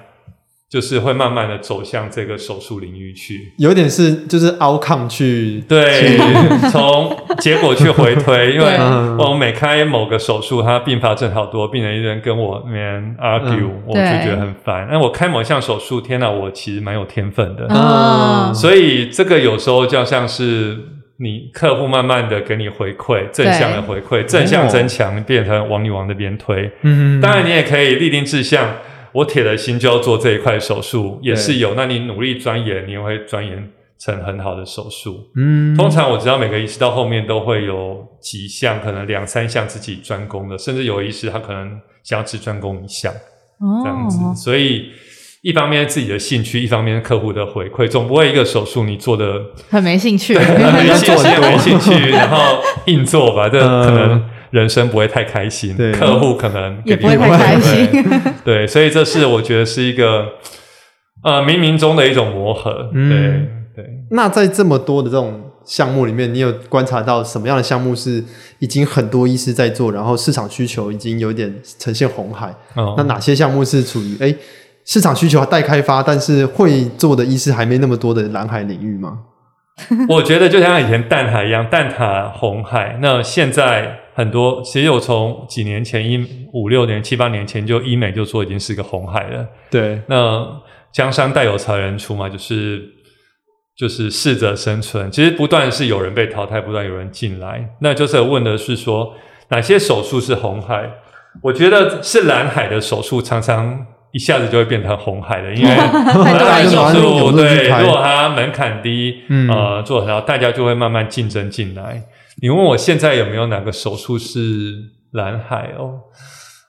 就是会慢慢的走向这个手术领域去，有点是就是 outcome 去对，从结果去回推，因为我每开某个手术，他并发症好多，病人一人跟我面 argue，、嗯、我就觉得很烦。那我开某项手术，天哪，我其实蛮有天分的，嗯、所以这个有时候就像是你客户慢慢的给你回馈，正向的回馈，正向增强，变成往你往那边推。嗯，当然你也可以立定志向。我铁了心就要做这一块手术，也是有。那你努力钻研，你也会钻研成很好的手术。嗯，通常我知道每个医师到后面都会有几项，可能两三项自己专攻的，甚至有医师他可能想要只专攻一项，这样子。哦、所以一方面自己的兴趣，一方面客户的回馈，总不会一个手术你做的很没兴趣，很没兴趣，没兴趣，然后硬做吧，这 可能。人生不会太开心，对客户可能也不会太开心。对，所以这是我觉得是一个呃冥冥中的一种磨合。对、嗯、对。对那在这么多的这种项目里面，你有观察到什么样的项目是已经很多医师在做，然后市场需求已经有点呈现红海？哦、那哪些项目是处于诶市场需求待开发，但是会做的医师还没那么多的蓝海领域吗？我觉得就像以前淡海一样，淡海红海。那现在很多，其实我从几年前一五六年、七八年前就医美就说已经是个红海了。对，那江山代有才人出嘛，就是就是适者生存。其实不断是有人被淘汰，不断有人进来。那就是问的是说，哪些手术是红海？我觉得是蓝海的手术常常。一下子就会变成红海了，因为 蓝海手术对，如果它门槛低，嗯、呃，做很好，大家就会慢慢竞争进来。你问我现在有没有哪个手术是蓝海哦？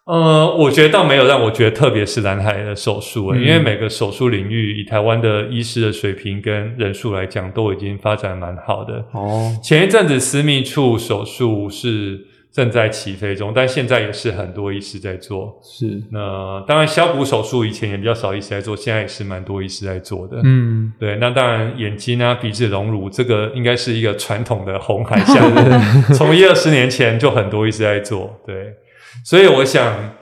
呃，我觉得倒没有让我觉得特别是蓝海的手术，嗯、因为每个手术领域以台湾的医师的水平跟人数来讲，都已经发展蛮好的。哦，前一阵子私密处手术是。正在起飞中，但现在也是很多医师在做。是，那当然削骨手术以前也比较少医师在做，现在也是蛮多医师在做的。嗯，对。那当然眼睛啊、鼻子隆乳，这个应该是一个传统的红海项目，从一二十年前就很多医师在做。对，所以我想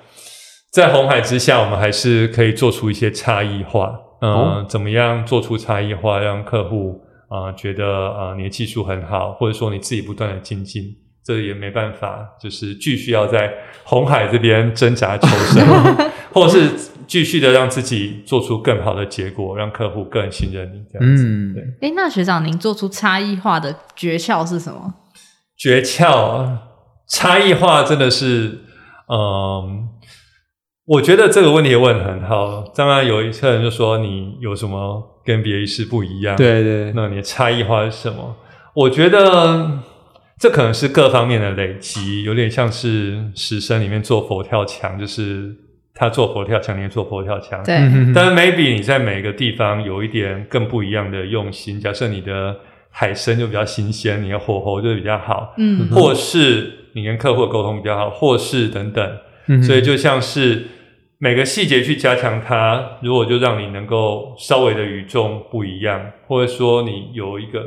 在红海之下，我们还是可以做出一些差异化。嗯、呃，哦、怎么样做出差异化，让客户啊、呃、觉得啊、呃、你的技术很好，或者说你自己不断的精进。这也没办法，就是继续要在红海这边挣扎求生，或者是继续的让自己做出更好的结果，让客户更信任你这样子。嗯，对。诶，那学长，您做出差异化的诀窍是什么？诀窍，差异化真的是，嗯，我觉得这个问题问得很好。当然，有一些人就说你有什么跟别的医师不一样？对对。那你的差异化是什么？我觉得。这可能是各方面的累积，有点像是石生里面做佛跳墙，就是他做佛跳墙，你也做佛跳墙。对。但是 maybe 你在每个地方有一点更不一样的用心。假设你的海参就比较新鲜，你的火候就比较好，嗯，或是你跟客户的沟通比较好，或是等等。嗯。所以就像是每个细节去加强它，如果就让你能够稍微的与众不一样，或者说你有一个。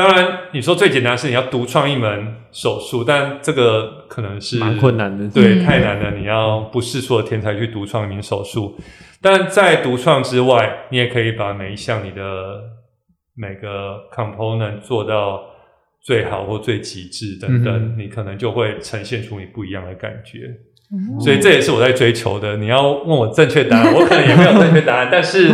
当然，你说最简单的是你要独创一门手术，但这个可能是蛮困难的，对，太难了。你要不是说天才去独创一名手术，但在独创之外，你也可以把每一项你的每个 component 做到最好或最极致等等，嗯、你可能就会呈现出你不一样的感觉。嗯、所以这也是我在追求的。你要问我正确答案，我可能也没有正确答案，但是。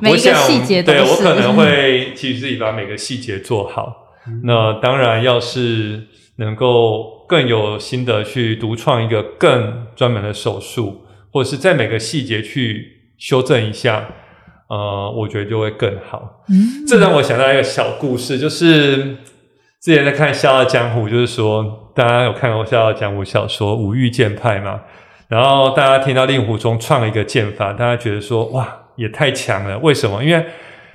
每一个细节都是，对，我可能会其实自己把每个细节做好。嗯、那当然，要是能够更有心得去独创一个更专门的手术，或者是在每个细节去修正一下，呃，我觉得就会更好。嗯，这让我想到一个小故事，就是之前在看《笑傲江湖》，就是说大家有看过《笑傲江湖》小说《五欲剑派》嘛？然后大家听到令狐冲创了一个剑法，大家觉得说哇。也太强了，为什么？因为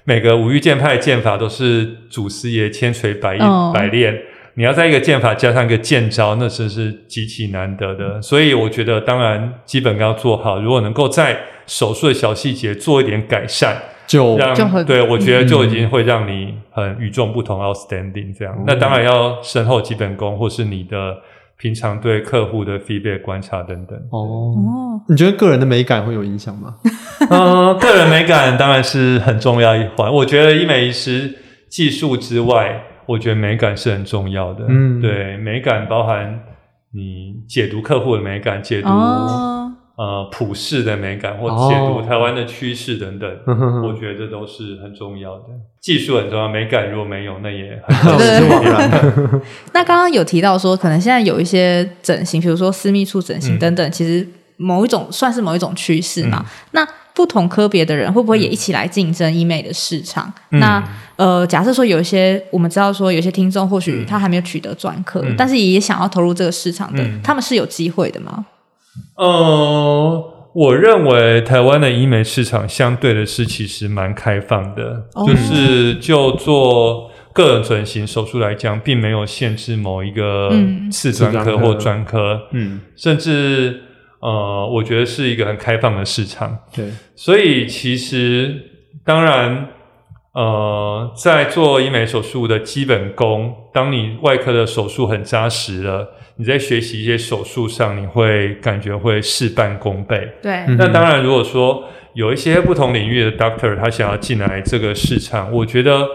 每个五欲剑派剑法都是祖师爷千锤百炼百炼，哦、你要在一个剑法加上一个剑招，那真是极其难得的。所以我觉得，当然基本要做好，如果能够在手术的小细节做一点改善，就让就对，我觉得就已经会让你很与众不同、嗯、，outstanding 这样。嗯、那当然要深厚基本功，或是你的。平常对客户的 feedback 观察等等。哦，你觉得个人的美感会有影响吗？嗯、呃，个人美感当然是很重要一环。我觉得医美医师技术之外，我觉得美感是很重要的。嗯，对，美感包含你解读客户的美感，解读。哦呃，普世的美感或解读台湾的趋势等等，哦、我觉得这都是很重要的。技术很重要，美感如果没有，那也很 枉然。那刚刚有提到说，可能现在有一些整形，比如说私密处整形等等，嗯、其实某一种算是某一种趋势嘛。嗯、那不同科别的人会不会也一起来竞争医美的市场？嗯、那呃，假设说有一些我们知道说有些听众或许他还没有取得专科，嗯、但是也想要投入这个市场的，嗯、他们是有机会的吗？呃，我认为台湾的医美市场相对的是其实蛮开放的，哦、就是就做个人整形手术来讲，并没有限制某一个次专科或专科，嗯，甚至呃，我觉得是一个很开放的市场。对，所以其实当然，呃，在做医美手术的基本功，当你外科的手术很扎实了，你在学习一些手术上，你会感觉会事半功倍。对。那当然，如果说有一些不同领域的 doctor，他想要进来这个市场，我觉得，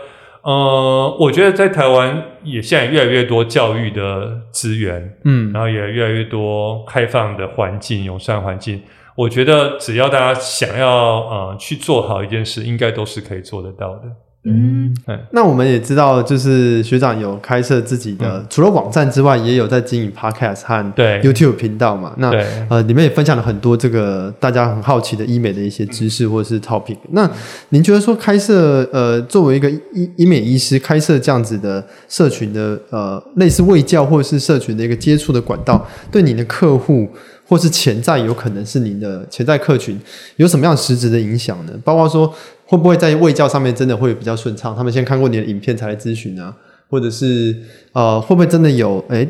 呃，我觉得在台湾也现在越来越多教育的资源，嗯，然后也越来越多开放的环境、友善环境。我觉得只要大家想要呃去做好一件事，应该都是可以做得到的。嗯，那我们也知道，就是学长有开设自己的，嗯、除了网站之外，也有在经营 Podcast 和 YouTube 频道嘛。那呃，里面也分享了很多这个大家很好奇的医美的一些知识或者是 topic。那您觉得说开设呃，作为一个医医美医师，开设这样子的社群的呃，类似卫教或者是社群的一个接触的管道，对您的客户？或是潜在有可能是您的潜在客群，有什么样实质的影响呢？包括说会不会在卫教上面真的会比较顺畅？他们先看过你的影片才来咨询啊，或者是呃会不会真的有诶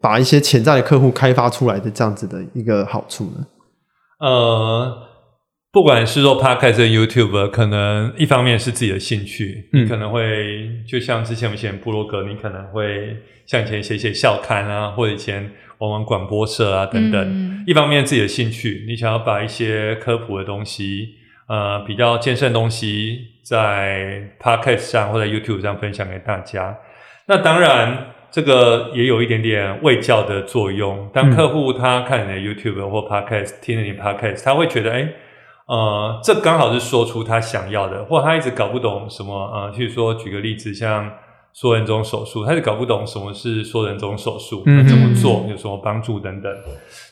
把一些潜在的客户开发出来的这样子的一个好处呢？呃，不管是做 Podcast 和 YouTube，可能一方面是自己的兴趣，嗯，可能会就像之前我们写部落格，你可能会像以前写写校刊啊，或者以前。玩玩广播社啊，等等。嗯、一方面自己的兴趣，你想要把一些科普的东西，呃，比较健身的东西，在 Podcast 上或者 YouTube 上分享给大家。那当然，这个也有一点点卫教的作用。当客户他看你的 YouTube 或 Podcast，听了你 Podcast，他会觉得，哎，呃，这刚好是说出他想要的，或他一直搞不懂什么，呃，譬如说举个例子，像。缩人中手术，他就搞不懂什么是缩人中手术，嗯、怎么做，有什么帮助等等。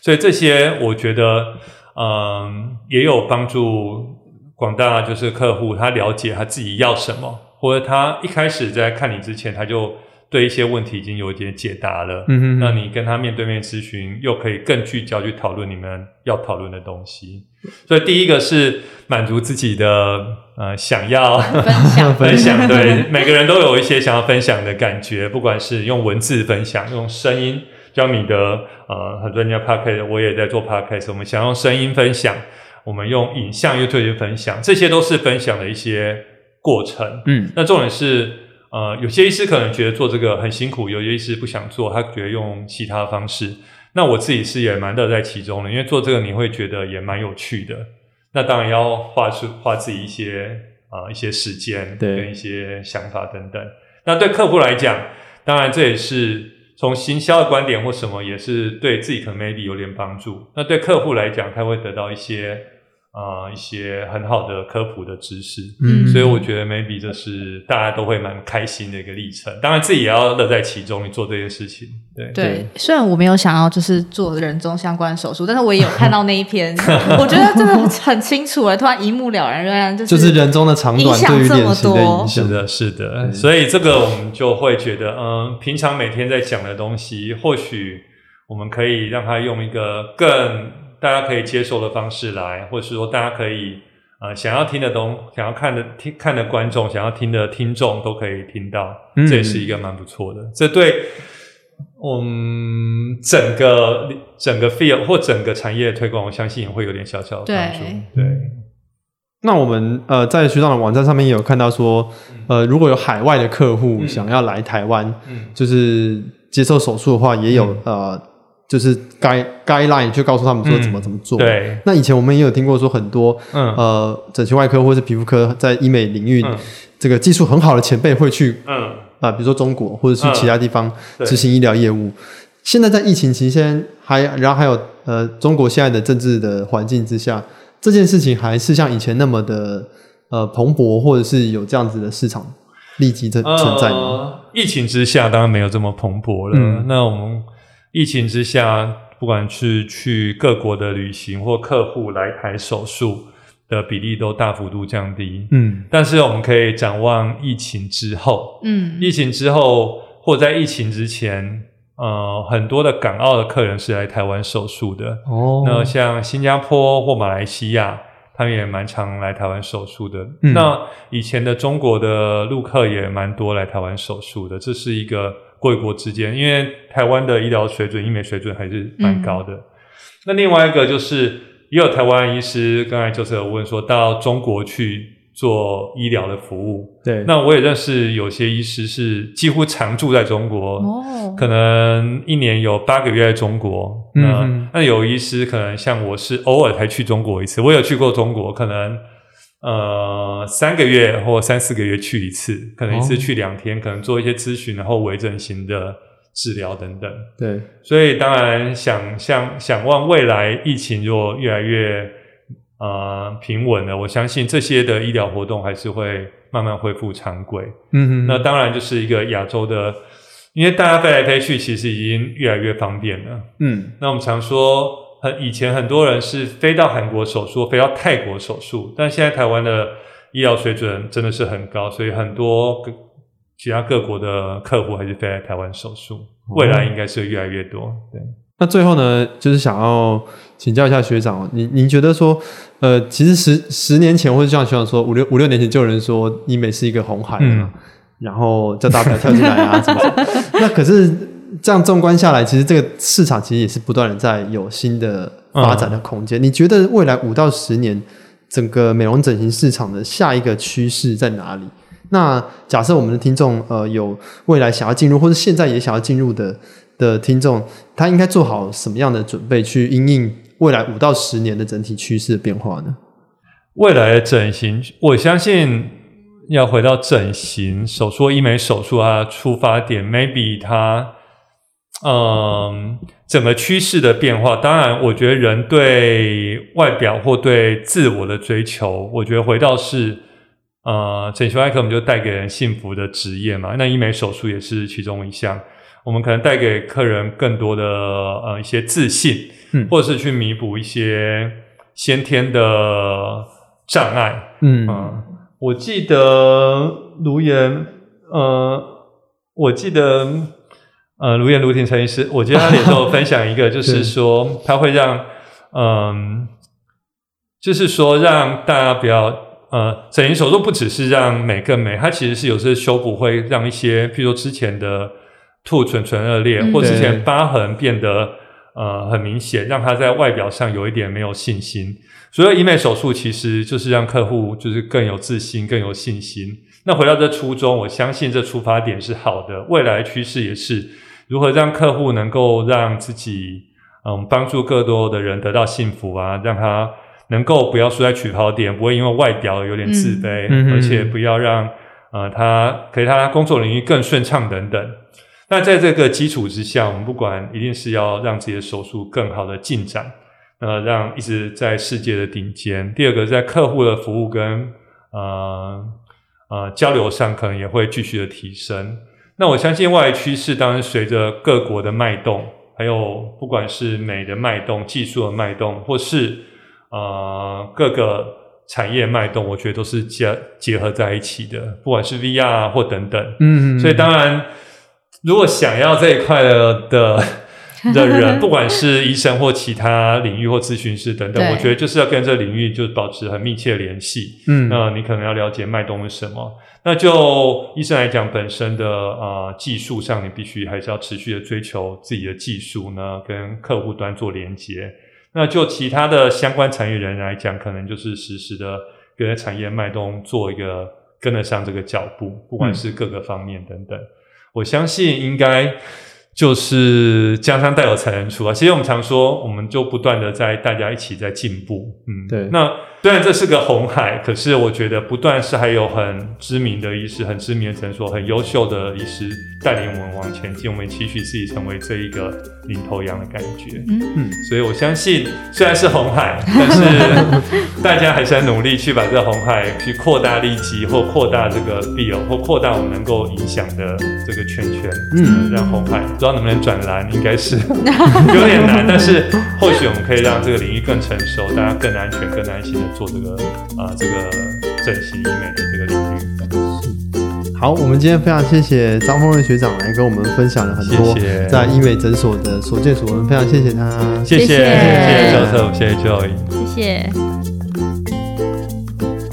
所以这些我觉得，嗯，也有帮助广大就是客户，他了解他自己要什么，或者他一开始在看你之前，他就对一些问题已经有一点解答了。嗯哼，那你跟他面对面咨询，又可以更聚焦去讨论你们要讨论的东西。所以第一个是满足自己的。呃，想要分享 分享，对，每个人都有一些想要分享的感觉，不管是用文字分享，用声音，像你的呃，很多人家 podcast，我也在做 podcast，我们想用声音分享，我们用影像又对去分享，这些都是分享的一些过程。嗯，那重点是，呃，有些医师可能觉得做这个很辛苦，有些医师不想做，他觉得用其他方式。那我自己是也蛮乐在其中的，因为做这个你会觉得也蛮有趣的。那当然要花出花自己一些啊、呃、一些时间，跟一些想法等等。那对客户来讲，当然这也是从行销的观点或什么，也是对自己可能 maybe 有点帮助。那对客户来讲，他会得到一些。啊、呃，一些很好的科普的知识，嗯，所以我觉得 maybe 这是大家都会蛮开心的一个历程。当然自己也要乐在其中，你做这些事情，对对。虽然我没有想要就是做人中相关手术，但是我也有看到那一篇，我觉得真的很清楚了，突然一目了然，原来就是就是人中的长短对于脸型的影响，是的，是的。所以这个我们就会觉得，嗯，平常每天在讲的东西，或许我们可以让他用一个更。大家可以接受的方式来，或者是说大家可以呃想要听的东，想要看的听看的观众，想要听的听众都可以听到，嗯、这也是一个蛮不错的。这对嗯整个整个 field 或整个产业的推广，我相信也会有点小小的帮助。对，对那我们呃在学长的网站上面也有看到说，呃如果有海外的客户想要来台湾，嗯、就是接受手术的话，也有、嗯、呃。就是 guide guideline 就告诉他们说怎么怎么做。对。那以前我们也有听过说很多，嗯，呃，整形外科或是皮肤科在医美领域，这个技术很好的前辈会去，嗯，啊，比如说中国或者是其他地方执行医疗业务。现在在疫情期间，还然后还有呃，中国现在的政治的环境之下，这件事情还是像以前那么的呃蓬勃，或者是有这样子的市场立即的存在吗？疫情之下当然没有这么蓬勃了。那我们。疫情之下，不管是去各国的旅行或客户来台手术的比例都大幅度降低。嗯，但是我们可以展望疫情之后。嗯，疫情之后或在疫情之前，呃，很多的港澳的客人是来台湾手术的。哦，那像新加坡或马来西亚，他们也蛮常来台湾手术的。嗯，那以前的中国的陆客也蛮多来台湾手术的，这是一个。国与国之间，因为台湾的医疗水准、医美水准还是蛮高的。嗯、那另外一个就是，也有台湾医师刚才就是有问说，到中国去做医疗的服务。对，那我也认识有些医师是几乎常住在中国，哦，可能一年有八个月在中国。嗯那有医师可能像我是偶尔才去中国一次，我有去过中国，可能呃三个月或三四个月去一次，可能一次去两天，可能做一些咨询，然后微整形的治疗等等。对，所以当然想象想望未来疫情若越来越呃平稳了，我相信这些的医疗活动还是会慢慢恢复常规。嗯嗯，那当然就是一个亚洲的，因为大家飞来飞去，其实已经越来越方便了。嗯那我们常说，很以前很多人是飞到韩国手术，飞到泰国手术，但现在台湾的医疗水准真的是很高，所以很多各其他各国的客户还是飞来台湾手术，未来应该是越来越多。对。那最后呢，就是想要请教一下学长，您您觉得说，呃，其实十十年前，或者像学长说五六五六年前，就有人说医美是一个红海嘛，嗯然后叫大家跳进来啊，什么什么。那可是这样纵观下来，其实这个市场其实也是不断的在有新的发展的空间。你觉得未来五到十年，整个美容整形市场的下一个趋势在哪里？那假设我们的听众呃有未来想要进入，或者现在也想要进入的的听众，他应该做好什么样的准备去因应未来五到十年的整体趋势的变化呢？未来的整形，我相信要回到整形手术、医美手术啊，出发点 maybe 它，嗯，整个趋势的变化。当然，我觉得人对外表或对自我的追求，我觉得回到是，呃，整形外科我们就带给人幸福的职业嘛。那医美手术也是其中一项，我们可能带给客人更多的呃一些自信，嗯。或者是去弥补一些先天的障碍。嗯。嗯，我记得卢岩，呃，我记得呃卢岩卢婷陈医师，我记得他脸上有分享一个，就 是。说他会让，嗯，就是说让大家不要，呃，整形手术不只是让美更美，它其实是有时候修补会让一些，譬如说之前的兔唇唇腭裂，嗯或之前疤痕变得呃很明显，让他在外表上有一点没有信心。所以医美手术其实就是让客户就是更有自信、更有信心。那回到这初衷，我相信这出发点是好的。未来趋势也是如何让客户能够让自己嗯帮助更多的人得到幸福啊，让他能够不要输在起跑点，不会因为外表有点自卑，嗯而且不要让呃他可以他工作领域更顺畅等等。那在这个基础之下，我们不管一定是要让自己的手术更好的进展。呃，让一直在世界的顶尖。第二个，在客户的服务跟呃呃交流上，可能也会继续的提升。那我相信外来趋势，当然随着各国的脉动，还有不管是美的脉动、技术的脉动，或是呃各个产业脉动，我觉得都是结结合在一起的。不管是 VR 或等等，嗯，所以当然，如果想要这一块的的。的人，不管是医生或其他领域或咨询师等等，我觉得就是要跟这个领域就保持很密切的联系。嗯，那你可能要了解脉动是什么。那就医生来讲，本身的呃技术上，你必须还是要持续的追求自己的技术呢，跟客户端做连接。那就其他的相关产业人来讲，可能就是实时的跟产业脉动做一个跟得上这个脚步，不管是各个方面等等。嗯、我相信应该。就是江山代有才人出啊！其实我们常说，我们就不断的在大家一起在进步，嗯，对。那虽然这是个红海，可是我觉得不断是还有很知名的医师、很知名的诊所、很优秀的医师带领我们往前进。我们期许自己成为这一个领头羊的感觉，嗯嗯。所以我相信，虽然是红海，但是大家还是很努力去把这个红海去扩大利基，或扩大这个 field，或扩大我们能够影响的这个圈圈，嗯，让红海。不知道能不能转蓝，应该是 有点难，但是或许我们可以让这个领域更成熟，大家更安全、更安心的做这个啊、呃，这个整形医美的这个领域。好，我们今天非常谢谢张丰瑞学长来跟我们分享了很多在医美诊所的所见所闻，非常谢谢他，谢谢谢谢周特，谢谢 Joy，谢谢。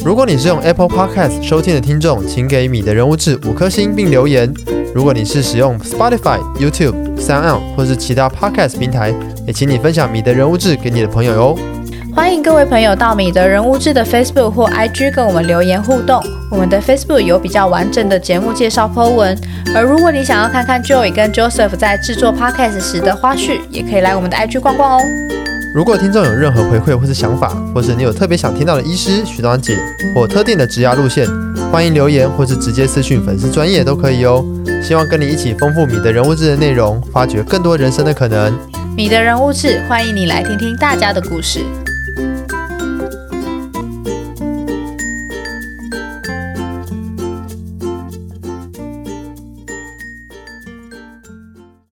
如果你是用 Apple Podcast 收听的听众，请给米的人物志五颗星并留言。如果你是使用 Spotify、YouTube、SoundOn 或是其他 Podcast 平台，也请你分享米的人物志给你的朋友哟。欢迎各位朋友到米的人物志的 Facebook 或 IG 跟我们留言互动。我们的 Facebook 有比较完整的节目介绍 po 文，而如果你想要看看 Joey 跟 Joseph 在制作 Podcast 时的花絮，也可以来我们的 IG 逛逛哦。如果听众有任何回馈或是想法，或是你有特别想听到的医师、学长姐或特定的职涯路线，欢迎留言或是直接私讯粉丝专业都可以哦。希望跟你一起丰富米的人物志的内容，发掘更多人生的可能。米的人物志，欢迎你来听听大家的故事。